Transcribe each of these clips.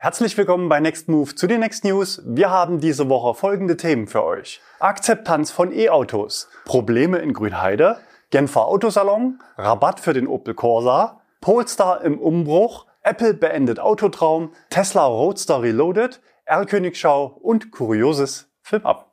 Herzlich willkommen bei Next Move zu den Next News. Wir haben diese Woche folgende Themen für euch. Akzeptanz von E-Autos, Probleme in Grünheide, Genfer Autosalon, Rabatt für den Opel Corsa, Polestar im Umbruch, Apple beendet Autotraum, Tesla Roadster Reloaded, Erlkönigschau und Kurioses Film ab.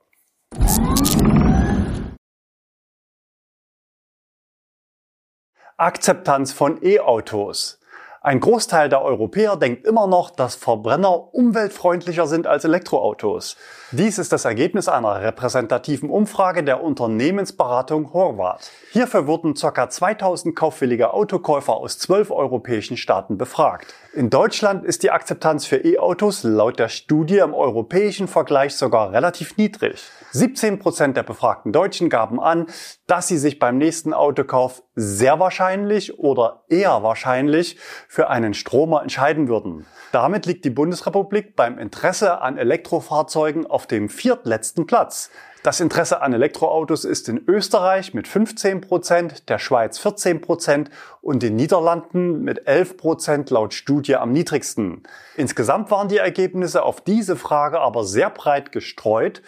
Akzeptanz von E-Autos. Ein Großteil der Europäer denkt immer noch, dass Verbrenner umweltfreundlicher sind als Elektroautos. Dies ist das Ergebnis einer repräsentativen Umfrage der Unternehmensberatung Horvath. Hierfür wurden ca. 2000 kaufwillige Autokäufer aus zwölf europäischen Staaten befragt. In Deutschland ist die Akzeptanz für E-Autos laut der Studie im europäischen Vergleich sogar relativ niedrig. 17 Prozent der befragten Deutschen gaben an, dass sie sich beim nächsten Autokauf sehr wahrscheinlich oder eher wahrscheinlich für einen Stromer entscheiden würden. Damit liegt die Bundesrepublik beim Interesse an Elektrofahrzeugen auf dem viertletzten Platz. Das Interesse an Elektroautos ist in Österreich mit 15 Prozent, der Schweiz 14 Prozent und den Niederlanden mit 11 Prozent laut Studie am niedrigsten. Insgesamt waren die Ergebnisse auf diese Frage aber sehr breit gestreut.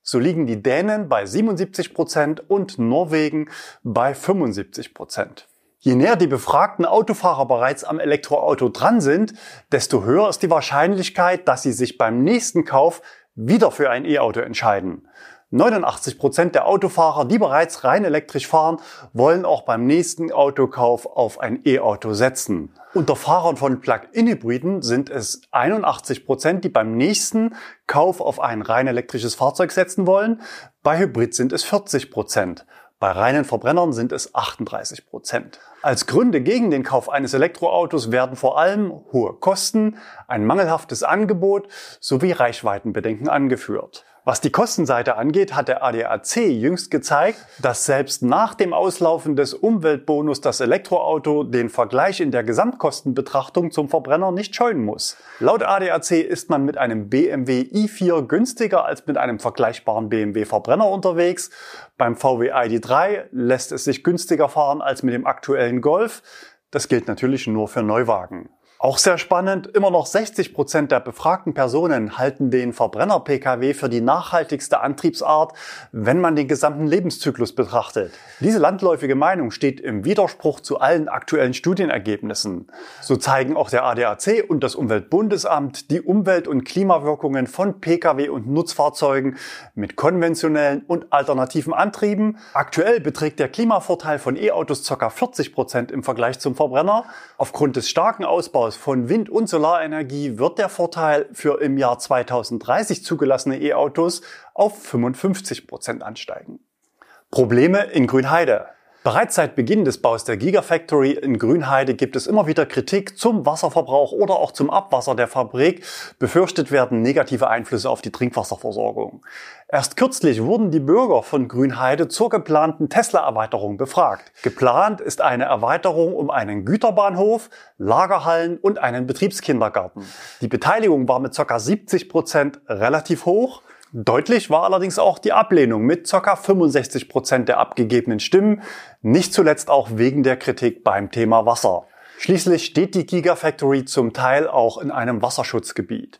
So liegen die Dänen bei 77 Prozent und Norwegen bei 75 Prozent. Je näher die befragten Autofahrer bereits am Elektroauto dran sind, desto höher ist die Wahrscheinlichkeit, dass sie sich beim nächsten Kauf wieder für ein E-Auto entscheiden. 89 Prozent der Autofahrer, die bereits rein elektrisch fahren, wollen auch beim nächsten Autokauf auf ein E-Auto setzen. Unter Fahrern von Plug-in-Hybriden sind es 81 Prozent, die beim nächsten Kauf auf ein rein elektrisches Fahrzeug setzen wollen. Bei Hybrid sind es 40 Prozent. Bei reinen Verbrennern sind es 38 Prozent. Als Gründe gegen den Kauf eines Elektroautos werden vor allem hohe Kosten, ein mangelhaftes Angebot sowie Reichweitenbedenken angeführt. Was die Kostenseite angeht, hat der ADAC jüngst gezeigt, dass selbst nach dem Auslaufen des Umweltbonus das Elektroauto den Vergleich in der Gesamtkostenbetrachtung zum Verbrenner nicht scheuen muss. Laut ADAC ist man mit einem BMW i4 günstiger als mit einem vergleichbaren BMW Verbrenner unterwegs. Beim VW ID3 lässt es sich günstiger fahren als mit dem aktuellen Golf. Das gilt natürlich nur für Neuwagen. Auch sehr spannend, immer noch 60 Prozent der befragten Personen halten den Verbrenner-Pkw für die nachhaltigste Antriebsart, wenn man den gesamten Lebenszyklus betrachtet. Diese landläufige Meinung steht im Widerspruch zu allen aktuellen Studienergebnissen. So zeigen auch der ADAC und das Umweltbundesamt die Umwelt- und Klimawirkungen von Pkw und Nutzfahrzeugen mit konventionellen und alternativen Antrieben. Aktuell beträgt der Klimavorteil von E-Autos ca. 40 Prozent im Vergleich zum Verbrenner. Aufgrund des starken Ausbaus Ausbaus von Wind- und Solarenergie wird der Vorteil für im Jahr 2030 zugelassene E-Autos auf 55 Prozent ansteigen. Probleme in Grünheide. Bereits seit Beginn des Baus der Gigafactory in Grünheide gibt es immer wieder Kritik zum Wasserverbrauch oder auch zum Abwasser der Fabrik. Befürchtet werden negative Einflüsse auf die Trinkwasserversorgung. Erst kürzlich wurden die Bürger von Grünheide zur geplanten Tesla-Erweiterung befragt. Geplant ist eine Erweiterung um einen Güterbahnhof, Lagerhallen und einen Betriebskindergarten. Die Beteiligung war mit ca. 70 Prozent relativ hoch. Deutlich war allerdings auch die Ablehnung mit ca. 65 Prozent der abgegebenen Stimmen, nicht zuletzt auch wegen der Kritik beim Thema Wasser. Schließlich steht die Gigafactory zum Teil auch in einem Wasserschutzgebiet.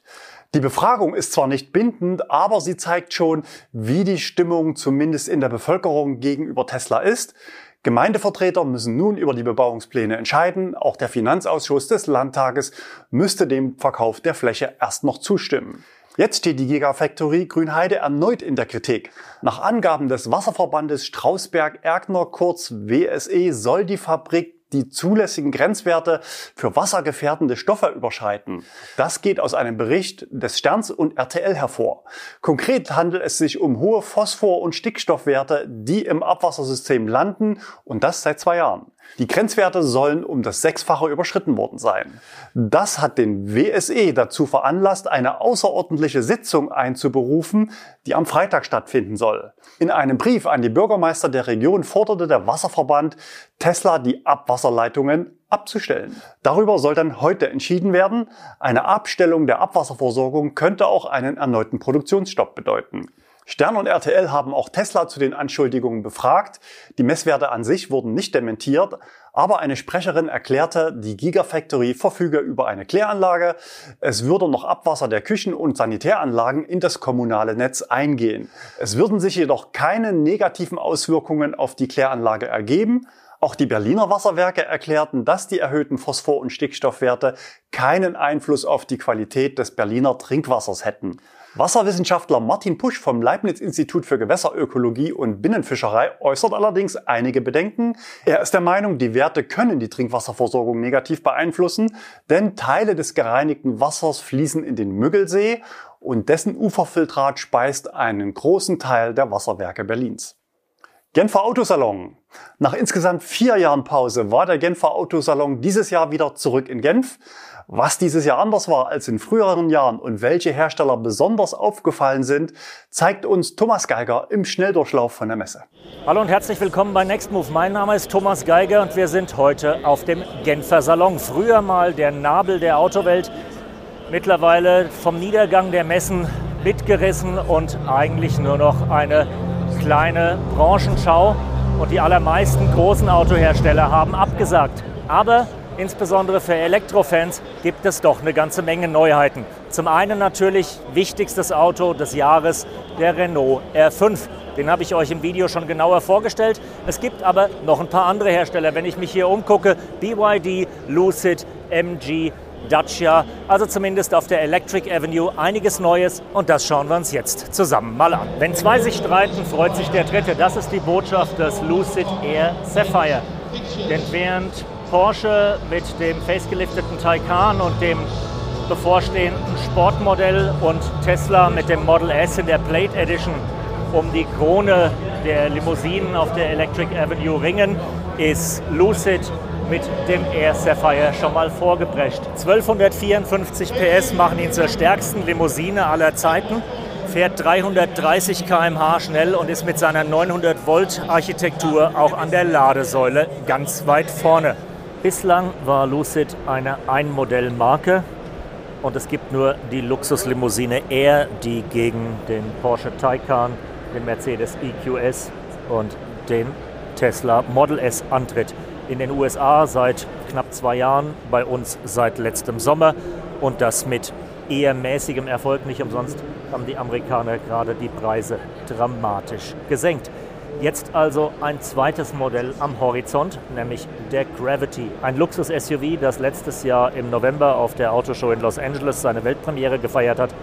Die Befragung ist zwar nicht bindend, aber sie zeigt schon, wie die Stimmung zumindest in der Bevölkerung gegenüber Tesla ist. Gemeindevertreter müssen nun über die Bebauungspläne entscheiden. Auch der Finanzausschuss des Landtages müsste dem Verkauf der Fläche erst noch zustimmen. Jetzt steht die Gigafactory Grünheide erneut in der Kritik. Nach Angaben des Wasserverbandes Strausberg-Erkner kurz WSE soll die Fabrik die zulässigen Grenzwerte für wassergefährdende Stoffe überschreiten. Das geht aus einem Bericht des Sterns und RTL hervor. Konkret handelt es sich um hohe Phosphor- und Stickstoffwerte, die im Abwassersystem landen und das seit zwei Jahren. Die Grenzwerte sollen um das Sechsfache überschritten worden sein. Das hat den WSE dazu veranlasst, eine außerordentliche Sitzung einzuberufen, die am Freitag stattfinden soll. In einem Brief an die Bürgermeister der Region forderte der Wasserverband, Tesla die Abwasserleitungen abzustellen. Darüber soll dann heute entschieden werden. Eine Abstellung der Abwasserversorgung könnte auch einen erneuten Produktionsstopp bedeuten. Stern und RTL haben auch Tesla zu den Anschuldigungen befragt. Die Messwerte an sich wurden nicht dementiert, aber eine Sprecherin erklärte, die Gigafactory verfüge über eine Kläranlage. Es würde noch Abwasser der Küchen- und Sanitäranlagen in das kommunale Netz eingehen. Es würden sich jedoch keine negativen Auswirkungen auf die Kläranlage ergeben. Auch die Berliner Wasserwerke erklärten, dass die erhöhten Phosphor- und Stickstoffwerte keinen Einfluss auf die Qualität des Berliner Trinkwassers hätten. Wasserwissenschaftler Martin Pusch vom Leibniz-Institut für Gewässerökologie und Binnenfischerei äußert allerdings einige Bedenken. Er ist der Meinung, die Werte können die Trinkwasserversorgung negativ beeinflussen, denn Teile des gereinigten Wassers fließen in den Müggelsee und dessen Uferfiltrat speist einen großen Teil der Wasserwerke Berlins. Genfer Autosalon. Nach insgesamt vier Jahren Pause war der Genfer Autosalon dieses Jahr wieder zurück in Genf. Was dieses Jahr anders war als in früheren Jahren und welche Hersteller besonders aufgefallen sind, zeigt uns Thomas Geiger im Schnelldurchlauf von der Messe. Hallo und herzlich willkommen bei Nextmove. Mein Name ist Thomas Geiger und wir sind heute auf dem Genfer Salon. Früher mal der Nabel der Autowelt, mittlerweile vom Niedergang der Messen mitgerissen und eigentlich nur noch eine kleine Branchenschau. Und die allermeisten großen Autohersteller haben abgesagt. Aber Insbesondere für Elektrofans gibt es doch eine ganze Menge Neuheiten. Zum einen natürlich wichtigstes Auto des Jahres, der Renault R5. Den habe ich euch im Video schon genauer vorgestellt. Es gibt aber noch ein paar andere Hersteller. Wenn ich mich hier umgucke, BYD, Lucid, MG, Dacia, also zumindest auf der Electric Avenue einiges Neues und das schauen wir uns jetzt zusammen mal an. Wenn zwei sich streiten, freut sich der Dritte. Das ist die Botschaft des Lucid Air Sapphire. Denn während Porsche mit dem facelifteten Taycan und dem bevorstehenden Sportmodell und Tesla mit dem Model S in der Plate Edition um die Krone der Limousinen auf der Electric Avenue ringen, ist Lucid mit dem Air Sapphire schon mal vorgeprescht. 1254 PS machen ihn zur stärksten Limousine aller Zeiten, fährt 330 km/h schnell und ist mit seiner 900 Volt Architektur auch an der Ladesäule ganz weit vorne. Bislang war Lucid eine Einmodellmarke und es gibt nur die Luxuslimousine Air, die gegen den Porsche Taycan, den Mercedes EQS und den Tesla Model S antritt. In den USA seit knapp zwei Jahren, bei uns seit letztem Sommer und das mit eher mäßigem Erfolg. Nicht umsonst haben die Amerikaner gerade die Preise dramatisch gesenkt. Jetzt also ein zweites Modell am Horizont, nämlich der Gravity. Ein Luxus-SUV, das letztes Jahr im November auf der Autoshow in Los Angeles seine Weltpremiere gefeiert hat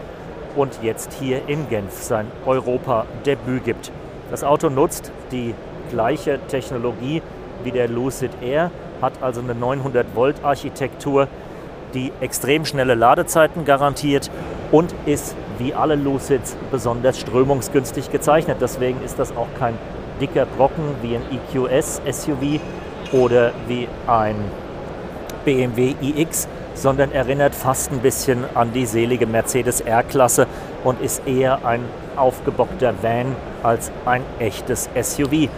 und jetzt hier in Genf sein Europa-Debüt gibt. Das Auto nutzt die gleiche Technologie wie der Lucid Air, hat also eine 900-Volt-Architektur, die extrem schnelle Ladezeiten garantiert und ist wie alle Lucids besonders strömungsgünstig gezeichnet. Deswegen ist das auch kein dicker Brocken wie ein EQS SUV oder wie ein BMW iX, sondern erinnert fast ein bisschen an die selige Mercedes R-Klasse und ist eher ein aufgebockter Van als ein echtes SUV.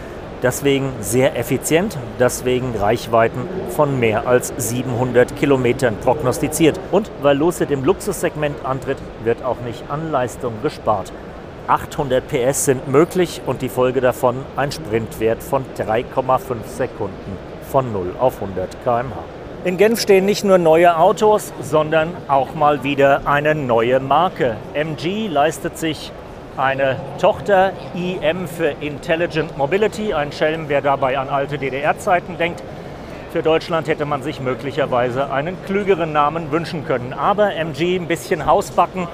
Deswegen sehr effizient, deswegen Reichweiten von mehr als 700 Kilometern prognostiziert. Und weil Lucid im Luxussegment antritt, wird auch nicht an Leistung gespart. 800 PS sind möglich und die Folge davon ein Sprintwert von 3,5 Sekunden von 0 auf 100 km/h. In Genf stehen nicht nur neue Autos, sondern auch mal wieder eine neue Marke. MG leistet sich eine Tochter IM für Intelligent Mobility, ein Schelm, wer dabei an alte DDR-Zeiten denkt. Für Deutschland hätte man sich möglicherweise einen klügeren Namen wünschen können. Aber MG ein bisschen Hausbacken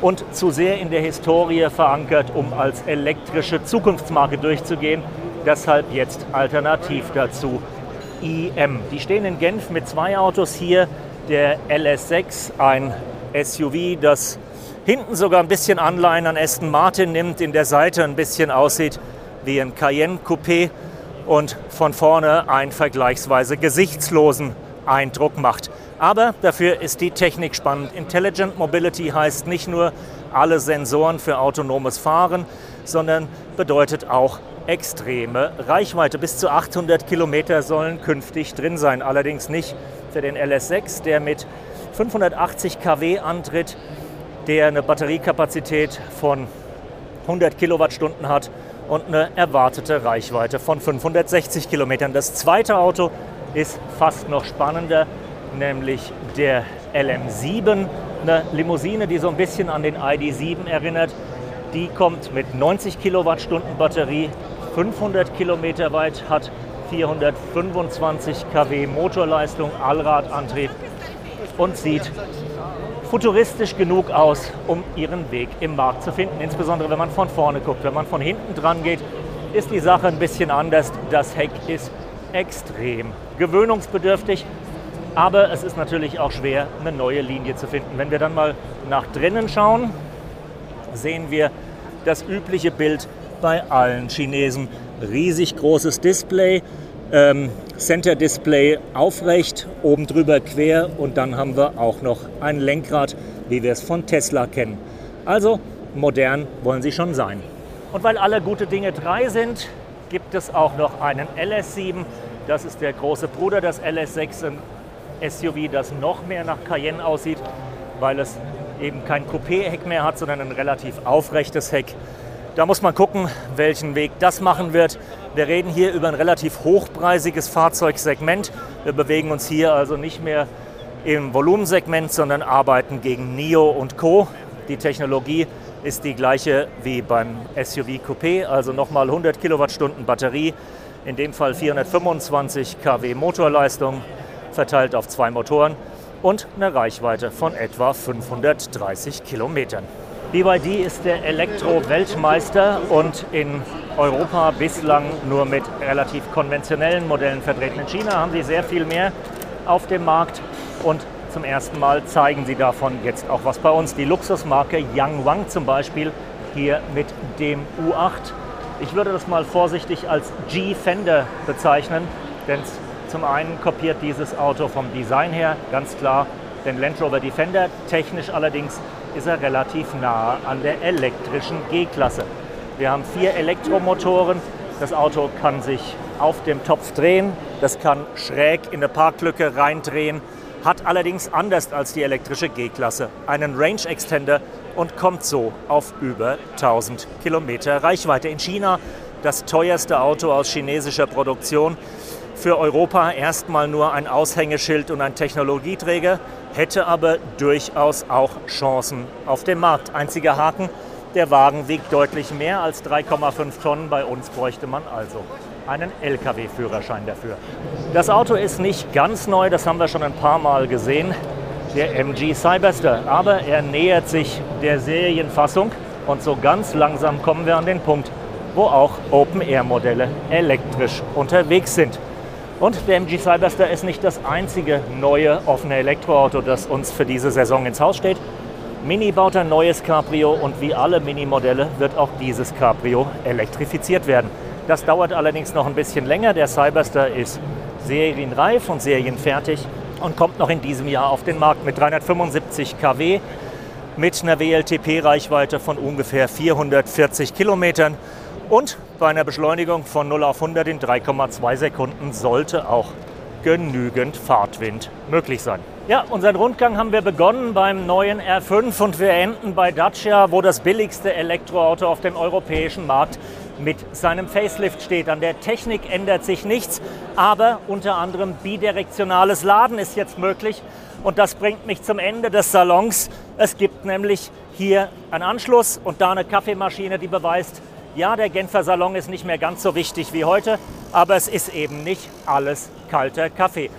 und zu sehr in der Historie verankert, um als elektrische Zukunftsmarke durchzugehen. Deshalb jetzt alternativ dazu IM. Die stehen in Genf mit zwei Autos hier. Der LS6, ein SUV, das hinten sogar ein bisschen Anleihen an Aston Martin nimmt, in der Seite ein bisschen aussieht wie ein Cayenne Coupé und von vorne einen vergleichsweise gesichtslosen Eindruck macht. Aber dafür ist die Technik spannend. Intelligent Mobility heißt nicht nur alle Sensoren für autonomes Fahren, sondern bedeutet auch extreme Reichweite. Bis zu 800 Kilometer sollen künftig drin sein. Allerdings nicht für den LS6, der mit 580 kW antritt, der eine Batteriekapazität von 100 Kilowattstunden hat und eine erwartete Reichweite von 560 Kilometern. Das zweite Auto ist fast noch spannender, nämlich der LM7, eine Limousine, die so ein bisschen an den ID7 erinnert. Die kommt mit 90 Kilowattstunden Batterie, 500 Kilometer weit, hat 425 kW Motorleistung, Allradantrieb und sieht futuristisch genug aus, um ihren Weg im Markt zu finden. Insbesondere wenn man von vorne guckt. Wenn man von hinten dran geht, ist die Sache ein bisschen anders. Das Heck ist extrem gewöhnungsbedürftig, aber es ist natürlich auch schwer, eine neue Linie zu finden. Wenn wir dann mal nach drinnen schauen, sehen wir das übliche Bild bei allen Chinesen. Riesig großes Display, ähm, Center Display aufrecht, oben drüber quer und dann haben wir auch noch ein Lenkrad, wie wir es von Tesla kennen. Also modern wollen sie schon sein. Und weil alle gute Dinge drei sind, gibt es auch noch einen LS7. Das ist der große Bruder des LS6, ein SUV, das noch mehr nach Cayenne aussieht, weil es eben kein Coupé-Heck mehr hat, sondern ein relativ aufrechtes Heck. Da muss man gucken, welchen Weg das machen wird. Wir reden hier über ein relativ hochpreisiges Fahrzeugsegment. Wir bewegen uns hier also nicht mehr im Volumensegment, sondern arbeiten gegen NIO und Co. Die Technologie ist die gleiche wie beim SUV Coupé, also nochmal 100 Kilowattstunden Batterie, in dem Fall 425 kW Motorleistung, verteilt auf zwei Motoren und eine Reichweite von etwa 530 Kilometern. BYD ist der Elektro-Weltmeister und in Europa bislang nur mit relativ konventionellen Modellen vertreten. In China haben sie sehr viel mehr auf dem Markt und zum ersten Mal zeigen sie davon jetzt auch was bei uns. Die Luxusmarke Yangwang zum Beispiel hier mit dem U8. Ich würde das mal vorsichtig als G-Fender bezeichnen, denn zum einen kopiert dieses Auto vom Design her ganz klar den Land Rover Defender. Technisch allerdings ist er relativ nah an der elektrischen G-Klasse. Wir haben vier Elektromotoren. Das Auto kann sich auf dem Topf drehen, das kann schräg in eine Parklücke reindrehen, hat allerdings anders als die elektrische G-Klasse einen Range Extender und kommt so auf über 1000 Kilometer Reichweite. In China das teuerste Auto aus chinesischer Produktion. Für Europa erstmal nur ein Aushängeschild und ein Technologieträger, hätte aber durchaus auch Chancen auf dem Markt. Einziger Haken, der Wagen wiegt deutlich mehr als 3,5 Tonnen. Bei uns bräuchte man also einen Lkw-Führerschein dafür. Das Auto ist nicht ganz neu, das haben wir schon ein paar Mal gesehen, der MG Cyberster. Aber er nähert sich der Serienfassung und so ganz langsam kommen wir an den Punkt, wo auch Open-Air-Modelle elektrisch unterwegs sind. Und der MG Cyberster ist nicht das einzige neue offene Elektroauto, das uns für diese Saison ins Haus steht. Mini baut ein neues Cabrio und wie alle Mini-Modelle wird auch dieses Cabrio elektrifiziert werden. Das dauert allerdings noch ein bisschen länger. Der Cyberster ist serienreif und serienfertig und kommt noch in diesem Jahr auf den Markt mit 375 kW, mit einer WLTP-Reichweite von ungefähr 440 Kilometern und bei einer Beschleunigung von 0 auf 100 in 3,2 Sekunden sollte auch genügend Fahrtwind möglich sein. Ja, unseren Rundgang haben wir begonnen beim neuen R5 und wir enden bei Dacia, wo das billigste Elektroauto auf dem europäischen Markt mit seinem Facelift steht. An der Technik ändert sich nichts, aber unter anderem bidirektionales Laden ist jetzt möglich. Und das bringt mich zum Ende des Salons. Es gibt nämlich hier einen Anschluss und da eine Kaffeemaschine, die beweist, ja, der Genfer Salon ist nicht mehr ganz so wichtig wie heute, aber es ist eben nicht alles kalter Kaffee.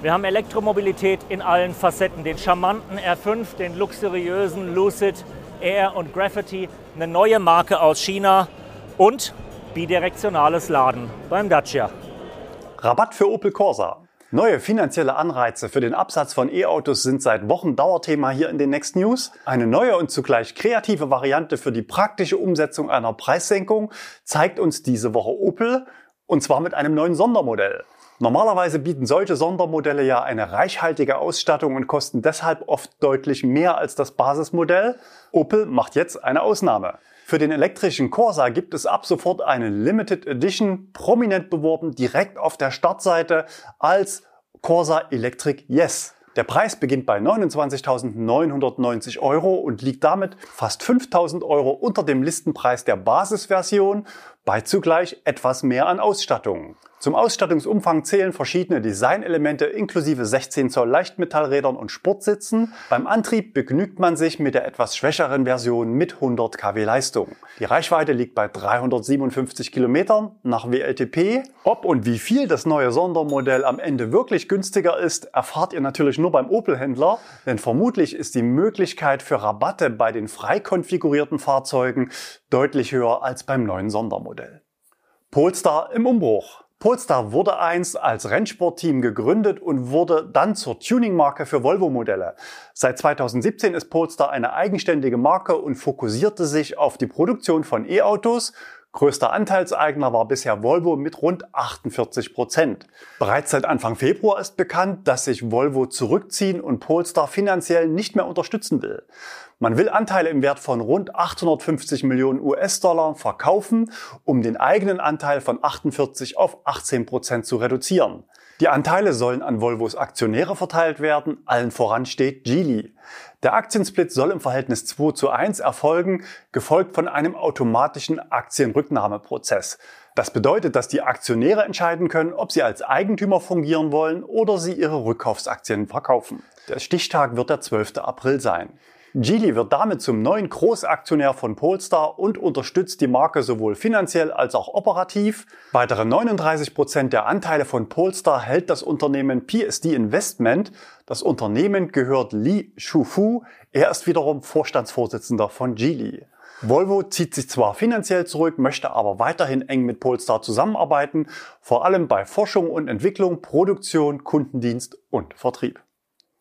Wir haben Elektromobilität in allen Facetten, den charmanten R5, den luxuriösen Lucid, Air und Graffiti, eine neue Marke aus China und bidirektionales Laden beim Dacia. Rabatt für Opel Corsa. Neue finanzielle Anreize für den Absatz von E-Autos sind seit Wochen Dauerthema hier in den Next News. Eine neue und zugleich kreative Variante für die praktische Umsetzung einer Preissenkung zeigt uns diese Woche Opel und zwar mit einem neuen Sondermodell. Normalerweise bieten solche Sondermodelle ja eine reichhaltige Ausstattung und kosten deshalb oft deutlich mehr als das Basismodell. Opel macht jetzt eine Ausnahme. Für den elektrischen Corsa gibt es ab sofort eine Limited Edition, prominent beworben, direkt auf der Startseite als Corsa Electric Yes. Der Preis beginnt bei 29.990 Euro und liegt damit fast 5.000 Euro unter dem Listenpreis der Basisversion bei zugleich etwas mehr an Ausstattung. Zum Ausstattungsumfang zählen verschiedene Designelemente inklusive 16 Zoll Leichtmetallrädern und Sportsitzen. Beim Antrieb begnügt man sich mit der etwas schwächeren Version mit 100 kW Leistung. Die Reichweite liegt bei 357 Kilometern nach WLTP. Ob und wie viel das neue Sondermodell am Ende wirklich günstiger ist, erfahrt ihr natürlich nur beim Opel-Händler, denn vermutlich ist die Möglichkeit für Rabatte bei den frei konfigurierten Fahrzeugen deutlich höher als beim neuen Sondermodell. Polestar im Umbruch. Polestar wurde einst als Rennsportteam gegründet und wurde dann zur Tuningmarke für Volvo-Modelle. Seit 2017 ist Polestar eine eigenständige Marke und fokussierte sich auf die Produktion von E-Autos. Größter Anteilseigner war bisher Volvo mit rund 48 Prozent. Bereits seit Anfang Februar ist bekannt, dass sich Volvo zurückziehen und Polestar finanziell nicht mehr unterstützen will. Man will Anteile im Wert von rund 850 Millionen US-Dollar verkaufen, um den eigenen Anteil von 48 auf 18 Prozent zu reduzieren. Die Anteile sollen an Volvos Aktionäre verteilt werden, allen voran steht Geely. Der Aktiensplit soll im Verhältnis 2 zu 1 erfolgen, gefolgt von einem automatischen Aktienrücknahmeprozess. Das bedeutet, dass die Aktionäre entscheiden können, ob sie als Eigentümer fungieren wollen oder sie ihre Rückkaufsaktien verkaufen. Der Stichtag wird der 12. April sein. Geely wird damit zum neuen Großaktionär von Polestar und unterstützt die Marke sowohl finanziell als auch operativ. Weitere 39 Prozent der Anteile von Polestar hält das Unternehmen PSD Investment. Das Unternehmen gehört Li Shufu. Er ist wiederum Vorstandsvorsitzender von Geely. Volvo zieht sich zwar finanziell zurück, möchte aber weiterhin eng mit Polestar zusammenarbeiten, vor allem bei Forschung und Entwicklung, Produktion, Kundendienst und Vertrieb.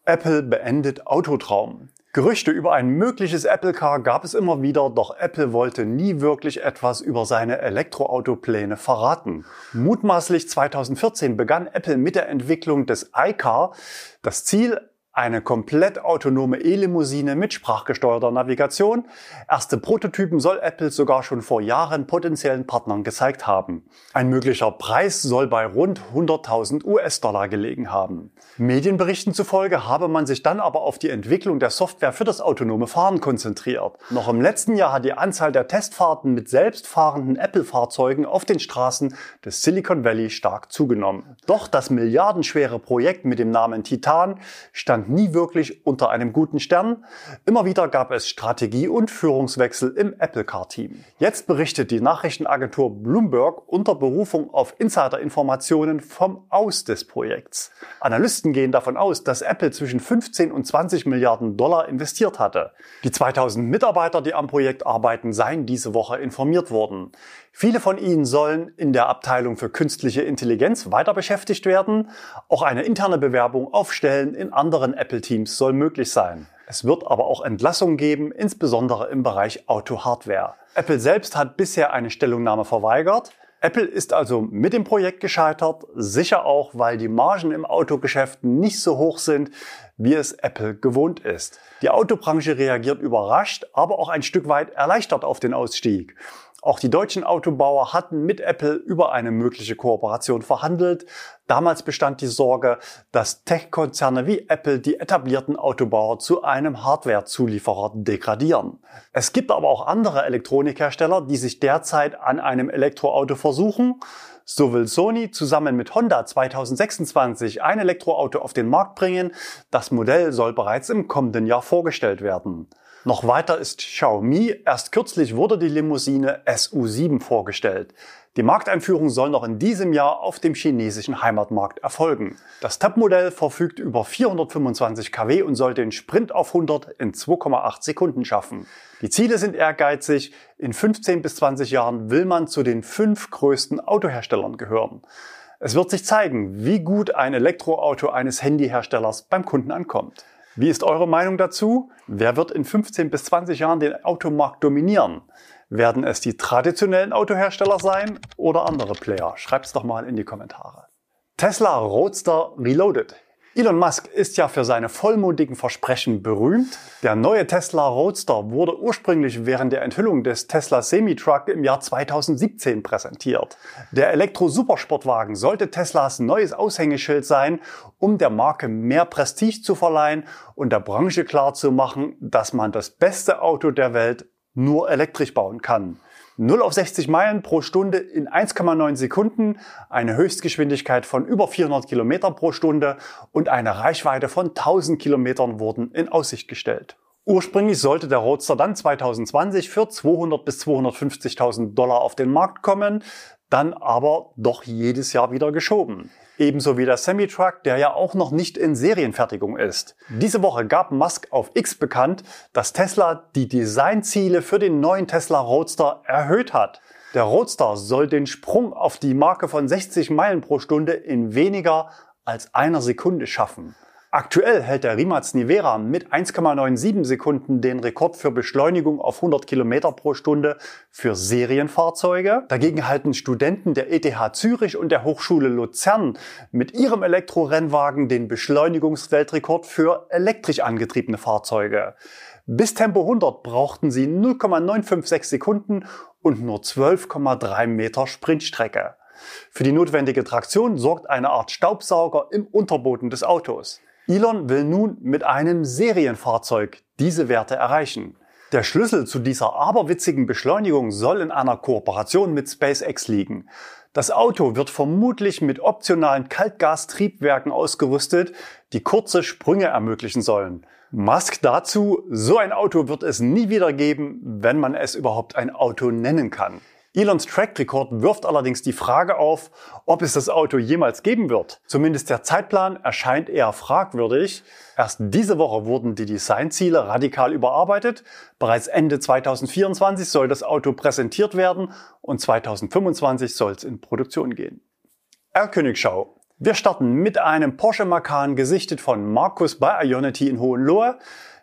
Apple beendet Autotraum. Gerüchte über ein mögliches Apple Car gab es immer wieder, doch Apple wollte nie wirklich etwas über seine Elektroautopläne verraten. Mutmaßlich 2014 begann Apple mit der Entwicklung des iCar. Das Ziel, eine komplett autonome E-Limousine mit sprachgesteuerter Navigation. Erste Prototypen soll Apple sogar schon vor Jahren potenziellen Partnern gezeigt haben. Ein möglicher Preis soll bei rund 100.000 US-Dollar gelegen haben. Medienberichten zufolge habe man sich dann aber auf die Entwicklung der Software für das autonome Fahren konzentriert. Noch im letzten Jahr hat die Anzahl der Testfahrten mit selbstfahrenden Apple-Fahrzeugen auf den Straßen des Silicon Valley stark zugenommen. Doch das milliardenschwere Projekt mit dem Namen Titan stand stand nie wirklich unter einem guten Stern. Immer wieder gab es Strategie- und Führungswechsel im Apple Car-Team. Jetzt berichtet die Nachrichtenagentur Bloomberg unter Berufung auf Insider-Informationen vom Aus des Projekts. Analysten gehen davon aus, dass Apple zwischen 15 und 20 Milliarden Dollar investiert hatte. Die 2000 Mitarbeiter, die am Projekt arbeiten, seien diese Woche informiert worden. Viele von ihnen sollen in der Abteilung für künstliche Intelligenz weiter beschäftigt werden. Auch eine interne Bewerbung auf Stellen in anderen Apple-Teams soll möglich sein. Es wird aber auch Entlassungen geben, insbesondere im Bereich Auto-Hardware. Apple selbst hat bisher eine Stellungnahme verweigert. Apple ist also mit dem Projekt gescheitert, sicher auch, weil die Margen im Autogeschäft nicht so hoch sind, wie es Apple gewohnt ist. Die Autobranche reagiert überrascht, aber auch ein Stück weit erleichtert auf den Ausstieg. Auch die deutschen Autobauer hatten mit Apple über eine mögliche Kooperation verhandelt. Damals bestand die Sorge, dass Tech-Konzerne wie Apple die etablierten Autobauer zu einem Hardware-Zulieferer degradieren. Es gibt aber auch andere Elektronikhersteller, die sich derzeit an einem Elektroauto versuchen. So will Sony zusammen mit Honda 2026 ein Elektroauto auf den Markt bringen. Das Modell soll bereits im kommenden Jahr vorgestellt werden. Noch weiter ist Xiaomi. Erst kürzlich wurde die Limousine SU7 vorgestellt. Die Markteinführung soll noch in diesem Jahr auf dem chinesischen Heimatmarkt erfolgen. Das Top-Modell verfügt über 425 kW und soll den Sprint auf 100 in 2,8 Sekunden schaffen. Die Ziele sind ehrgeizig. In 15 bis 20 Jahren will man zu den fünf größten Autoherstellern gehören. Es wird sich zeigen, wie gut ein Elektroauto eines Handyherstellers beim Kunden ankommt. Wie ist eure Meinung dazu? Wer wird in 15 bis 20 Jahren den Automarkt dominieren? Werden es die traditionellen Autohersteller sein oder andere Player? Schreibt es doch mal in die Kommentare. Tesla Roadster Reloaded. Elon Musk ist ja für seine vollmundigen Versprechen berühmt. Der neue Tesla Roadster wurde ursprünglich während der Enthüllung des Tesla Semi-Truck im Jahr 2017 präsentiert. Der Elektro-Supersportwagen sollte Teslas neues Aushängeschild sein, um der Marke mehr Prestige zu verleihen und der Branche klarzumachen, dass man das beste Auto der Welt nur elektrisch bauen kann. 0 auf 60 Meilen pro Stunde in 1,9 Sekunden, eine Höchstgeschwindigkeit von über 400 Kilometer pro Stunde und eine Reichweite von 1000 Kilometern wurden in Aussicht gestellt. Ursprünglich sollte der Roadster dann 2020 für 200 bis 250.000 Dollar auf den Markt kommen, dann aber doch jedes Jahr wieder geschoben. Ebenso wie der Semi-Truck, der ja auch noch nicht in Serienfertigung ist. Diese Woche gab Musk auf X bekannt, dass Tesla die Designziele für den neuen Tesla Roadster erhöht hat. Der Roadster soll den Sprung auf die Marke von 60 Meilen pro Stunde in weniger als einer Sekunde schaffen. Aktuell hält der Rimac Nivera mit 1,97 Sekunden den Rekord für Beschleunigung auf 100 Kilometer pro Stunde für Serienfahrzeuge. Dagegen halten Studenten der ETH Zürich und der Hochschule Luzern mit ihrem Elektrorennwagen den Beschleunigungsweltrekord für elektrisch angetriebene Fahrzeuge. Bis Tempo 100 brauchten sie 0,956 Sekunden und nur 12,3 Meter Sprintstrecke. Für die notwendige Traktion sorgt eine Art Staubsauger im Unterboden des Autos. Elon will nun mit einem Serienfahrzeug diese Werte erreichen. Der Schlüssel zu dieser aberwitzigen Beschleunigung soll in einer Kooperation mit SpaceX liegen. Das Auto wird vermutlich mit optionalen Kaltgastriebwerken ausgerüstet, die kurze Sprünge ermöglichen sollen. Musk dazu, so ein Auto wird es nie wieder geben, wenn man es überhaupt ein Auto nennen kann. Elons Track Record wirft allerdings die Frage auf, ob es das Auto jemals geben wird. Zumindest der Zeitplan erscheint eher fragwürdig. Erst diese Woche wurden die Designziele radikal überarbeitet. Bereits Ende 2024 soll das Auto präsentiert werden und 2025 soll es in Produktion gehen. Erlkönigschau. Wir starten mit einem Porsche Macan gesichtet von Markus bei Ionity in Hohenlohe.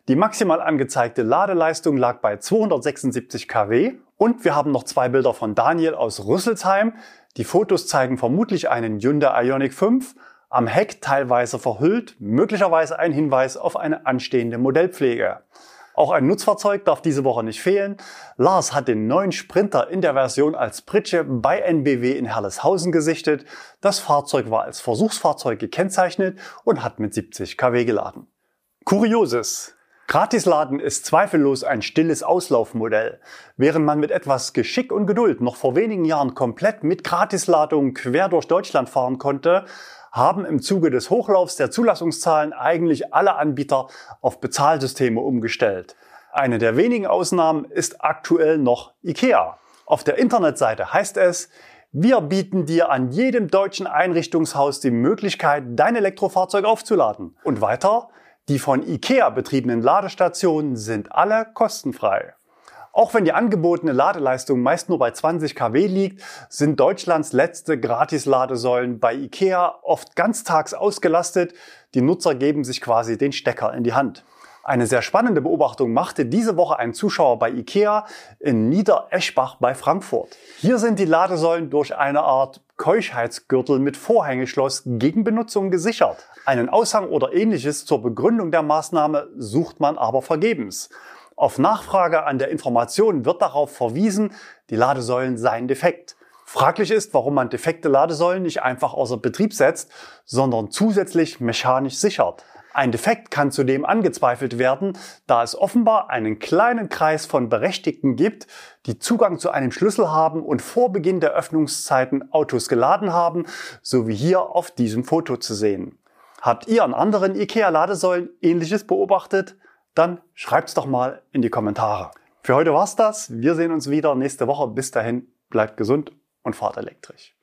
Die maximal angezeigte Ladeleistung lag bei 276 kW und wir haben noch zwei Bilder von Daniel aus Rüsselsheim. Die Fotos zeigen vermutlich einen Hyundai Ioniq 5, am Heck teilweise verhüllt, möglicherweise ein Hinweis auf eine anstehende Modellpflege. Auch ein Nutzfahrzeug darf diese Woche nicht fehlen. Lars hat den neuen Sprinter in der Version als Pritsche bei NBW in Herleshausen gesichtet. Das Fahrzeug war als Versuchsfahrzeug gekennzeichnet und hat mit 70 kW geladen. Kurioses. Gratisladen ist zweifellos ein stilles Auslaufmodell. Während man mit etwas Geschick und Geduld noch vor wenigen Jahren komplett mit Gratisladungen quer durch Deutschland fahren konnte, haben im Zuge des Hochlaufs der Zulassungszahlen eigentlich alle Anbieter auf Bezahlsysteme umgestellt. Eine der wenigen Ausnahmen ist aktuell noch IKEA. Auf der Internetseite heißt es, wir bieten dir an jedem deutschen Einrichtungshaus die Möglichkeit, dein Elektrofahrzeug aufzuladen. Und weiter, die von IKEA betriebenen Ladestationen sind alle kostenfrei. Auch wenn die angebotene Ladeleistung meist nur bei 20 kW liegt, sind Deutschlands letzte Gratis-Ladesäulen bei IKEA oft ganztags ausgelastet. Die Nutzer geben sich quasi den Stecker in die Hand. Eine sehr spannende Beobachtung machte diese Woche ein Zuschauer bei IKEA in Niedereschbach bei Frankfurt. Hier sind die Ladesäulen durch eine Art Keuschheitsgürtel mit Vorhängeschloss gegen Benutzung gesichert. Einen Aushang oder ähnliches zur Begründung der Maßnahme sucht man aber vergebens. Auf Nachfrage an der Information wird darauf verwiesen, die Ladesäulen seien defekt. Fraglich ist, warum man defekte Ladesäulen nicht einfach außer Betrieb setzt, sondern zusätzlich mechanisch sichert. Ein Defekt kann zudem angezweifelt werden, da es offenbar einen kleinen Kreis von Berechtigten gibt, die Zugang zu einem Schlüssel haben und vor Beginn der Öffnungszeiten Autos geladen haben, so wie hier auf diesem Foto zu sehen. Habt ihr an anderen IKEA-Ladesäulen ähnliches beobachtet? Dann schreibt's doch mal in die Kommentare. Für heute war's das. Wir sehen uns wieder nächste Woche. Bis dahin, bleibt gesund und fahrt elektrisch.